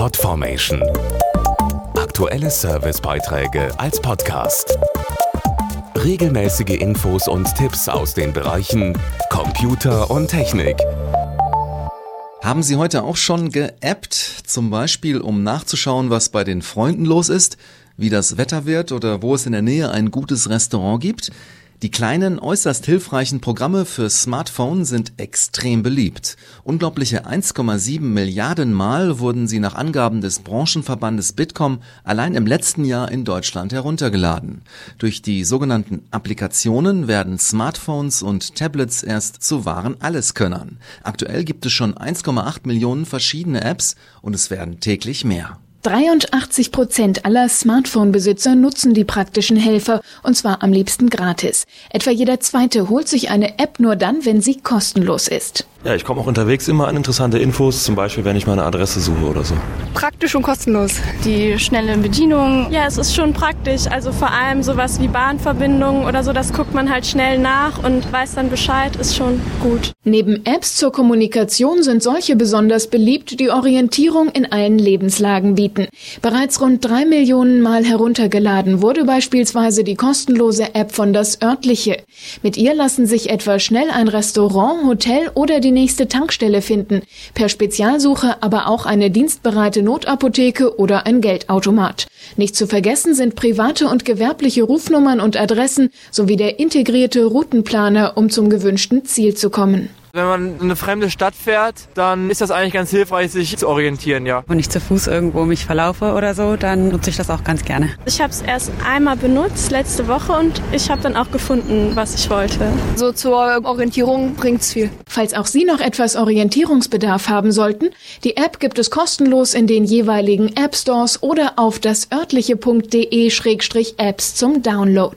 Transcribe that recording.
Podformation. Aktuelle Servicebeiträge als Podcast. Regelmäßige Infos und Tipps aus den Bereichen Computer und Technik. Haben Sie heute auch schon geappt, zum Beispiel um nachzuschauen, was bei den Freunden los ist, wie das Wetter wird oder wo es in der Nähe ein gutes Restaurant gibt? Die kleinen, äußerst hilfreichen Programme für Smartphone sind extrem beliebt. Unglaubliche 1,7 Milliarden Mal wurden sie nach Angaben des Branchenverbandes Bitkom allein im letzten Jahr in Deutschland heruntergeladen. Durch die sogenannten Applikationen werden Smartphones und Tablets erst zu wahren Alleskönnern. Aktuell gibt es schon 1,8 Millionen verschiedene Apps und es werden täglich mehr. 83 Prozent aller Smartphone-Besitzer nutzen die praktischen Helfer, und zwar am liebsten gratis. Etwa jeder zweite holt sich eine App nur dann, wenn sie kostenlos ist. Ja, ich komme auch unterwegs immer an interessante Infos, zum Beispiel wenn ich meine Adresse suche oder so. Praktisch und kostenlos. Die schnelle Bedienung, ja, es ist schon praktisch. Also vor allem sowas wie Bahnverbindungen oder so, das guckt man halt schnell nach und weiß dann Bescheid, ist schon gut. Neben Apps zur Kommunikation sind solche besonders beliebt, die Orientierung in allen Lebenslagen bieten. Bereits rund drei Millionen Mal heruntergeladen wurde beispielsweise die kostenlose App von Das Örtliche. Mit ihr lassen sich etwa schnell ein Restaurant, Hotel oder die die nächste Tankstelle finden, per Spezialsuche aber auch eine dienstbereite Notapotheke oder ein Geldautomat. Nicht zu vergessen sind private und gewerbliche Rufnummern und Adressen sowie der integrierte Routenplaner, um zum gewünschten Ziel zu kommen. Wenn man in eine fremde Stadt fährt, dann ist das eigentlich ganz hilfreich, sich zu orientieren, ja. Wenn ich zu Fuß irgendwo mich verlaufe oder so, dann nutze ich das auch ganz gerne. Ich habe es erst einmal benutzt, letzte Woche, und ich habe dann auch gefunden, was ich wollte. So zur Orientierung bringt's viel. Falls auch Sie noch etwas Orientierungsbedarf haben sollten, die App gibt es kostenlos in den jeweiligen App Stores oder auf das örtliche.de-apps zum Download